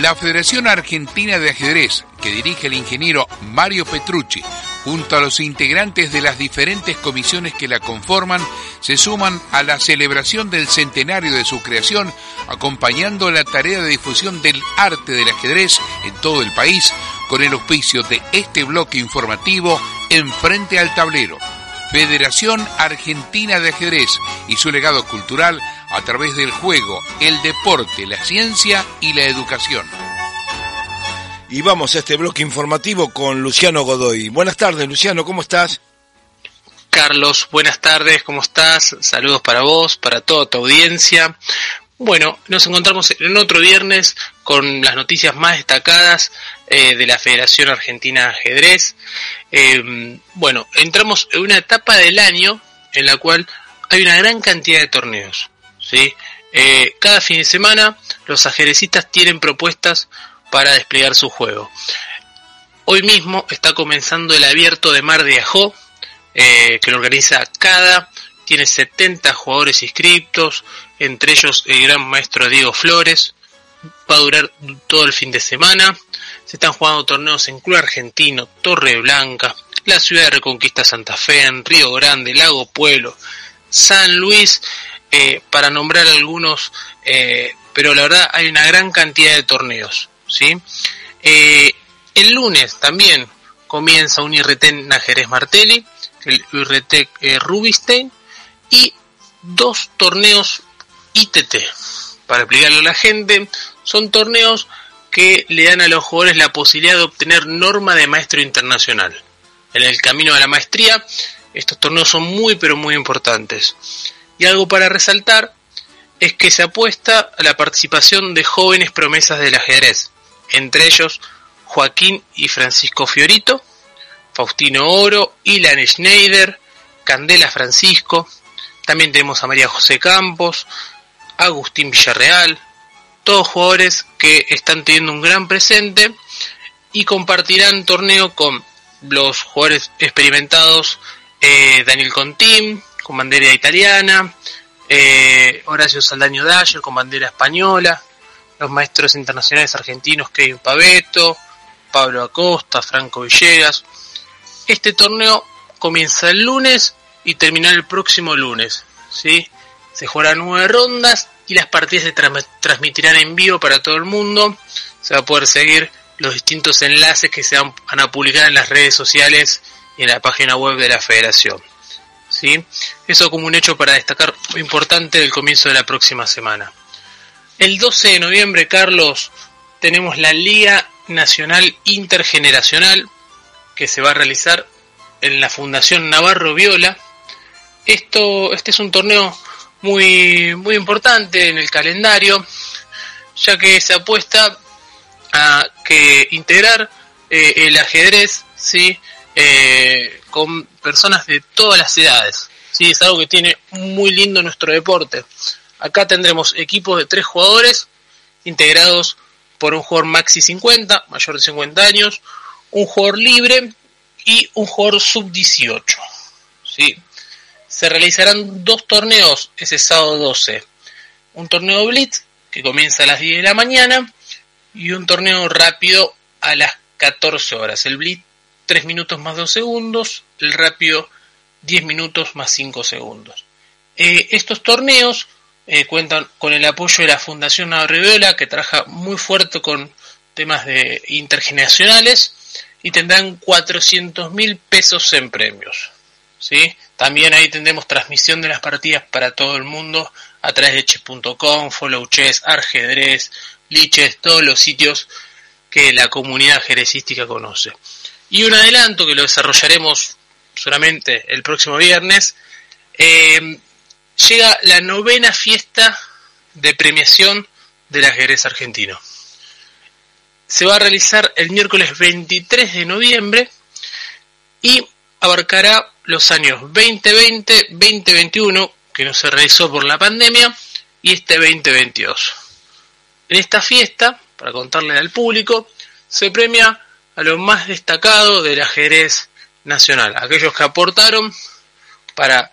La Federación Argentina de Ajedrez, que dirige el ingeniero Mario Petrucci, junto a los integrantes de las diferentes comisiones que la conforman, se suman a la celebración del centenario de su creación, acompañando la tarea de difusión del arte del ajedrez en todo el país, con el auspicio de este bloque informativo en frente al tablero. Federación Argentina de Ajedrez y su legado cultural a través del juego, el deporte, la ciencia y la educación. Y vamos a este bloque informativo con Luciano Godoy. Buenas tardes, Luciano, ¿cómo estás? Carlos, buenas tardes, ¿cómo estás? Saludos para vos, para toda tu audiencia. Bueno, nos encontramos en otro viernes con las noticias más destacadas eh, de la Federación Argentina de Ajedrez. Eh, bueno, entramos en una etapa del año en la cual hay una gran cantidad de torneos. ¿Sí? Eh, cada fin de semana los ajedrecistas tienen propuestas para desplegar su juego. Hoy mismo está comenzando el abierto de Mar de Ajó, que lo organiza cada tiene 70 jugadores inscritos, entre ellos el gran maestro Diego Flores. Va a durar todo el fin de semana. Se están jugando torneos en Club Argentino, Torre Blanca, la ciudad de Reconquista Santa Fe, en Río Grande, Lago Pueblo, San Luis, eh, para nombrar algunos, eh, pero la verdad hay una gran cantidad de torneos. ¿sí? Eh, el lunes también comienza un IRT en Jerez Martelli, el IRT Rubinstein, y dos torneos ITT. Para explicarlo a la gente, son torneos que le dan a los jugadores la posibilidad de obtener norma de maestro internacional. En el camino a la maestría, estos torneos son muy pero muy importantes. Y algo para resaltar es que se apuesta a la participación de jóvenes promesas del ajedrez, entre ellos Joaquín y Francisco Fiorito, Faustino Oro, Ilan Schneider, Candela Francisco, también tenemos a María José Campos, Agustín Villarreal, todos jugadores que están teniendo un gran presente y compartirán torneo con los jugadores experimentados eh, Daniel Contín, con bandera italiana, eh, Horacio Saldaño Dyer con bandera española, los maestros internacionales argentinos Kevin Paveto, Pablo Acosta, Franco Villegas. Este torneo comienza el lunes y terminar el próximo lunes. ¿sí? Se jugarán nueve rondas y las partidas se transmitirán en vivo para todo el mundo. Se va a poder seguir los distintos enlaces que se van a publicar en las redes sociales y en la página web de la federación. ¿Sí? Eso como un hecho para destacar importante del comienzo de la próxima semana. El 12 de noviembre, Carlos, tenemos la Liga Nacional Intergeneracional que se va a realizar en la Fundación Navarro Viola esto, este es un torneo muy, muy importante en el calendario, ya que se apuesta a que integrar eh, el ajedrez ¿sí? Eh, con personas de todas las edades. ¿sí? Es algo que tiene muy lindo nuestro deporte. Acá tendremos equipos de tres jugadores integrados por un jugador maxi 50, mayor de 50 años, un jugador libre y un jugador sub 18. ¿sí? se realizarán dos torneos ese sábado 12. Un torneo Blitz, que comienza a las 10 de la mañana, y un torneo rápido a las 14 horas. El Blitz 3 minutos más 2 segundos, el rápido 10 minutos más 5 segundos. Eh, estos torneos eh, cuentan con el apoyo de la Fundación Navarreviola, que trabaja muy fuerte con temas de intergeneracionales y tendrán 400 mil pesos en premios. ¿sí? También ahí tendremos transmisión de las partidas para todo el mundo a través de chess.com, Follow Chess, Arjedrez, Liches, todos los sitios que la comunidad ajedrecística conoce. Y un adelanto que lo desarrollaremos solamente el próximo viernes, eh, llega la novena fiesta de premiación del ajedrez argentino. Se va a realizar el miércoles 23 de noviembre y abarcará los años 2020, 2021, que no se realizó por la pandemia, y este 2022. En esta fiesta, para contarle al público, se premia a lo más destacado del ajedrez nacional, aquellos que aportaron para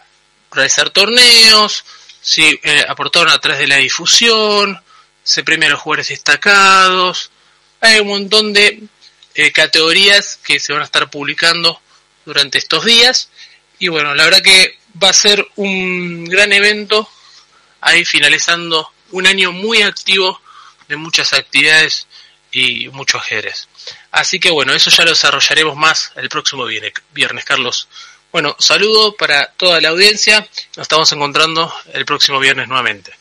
realizar torneos, si eh, aportaron a través de la difusión, se premia a los jugadores destacados, hay un montón de eh, categorías que se van a estar publicando durante estos días. Y bueno, la verdad que va a ser un gran evento ahí finalizando un año muy activo muchas actividades y mucho ajedrez. Así que bueno, eso ya lo desarrollaremos más el próximo viernes, Carlos. Bueno, saludo para toda la audiencia. Nos estamos encontrando el próximo viernes nuevamente.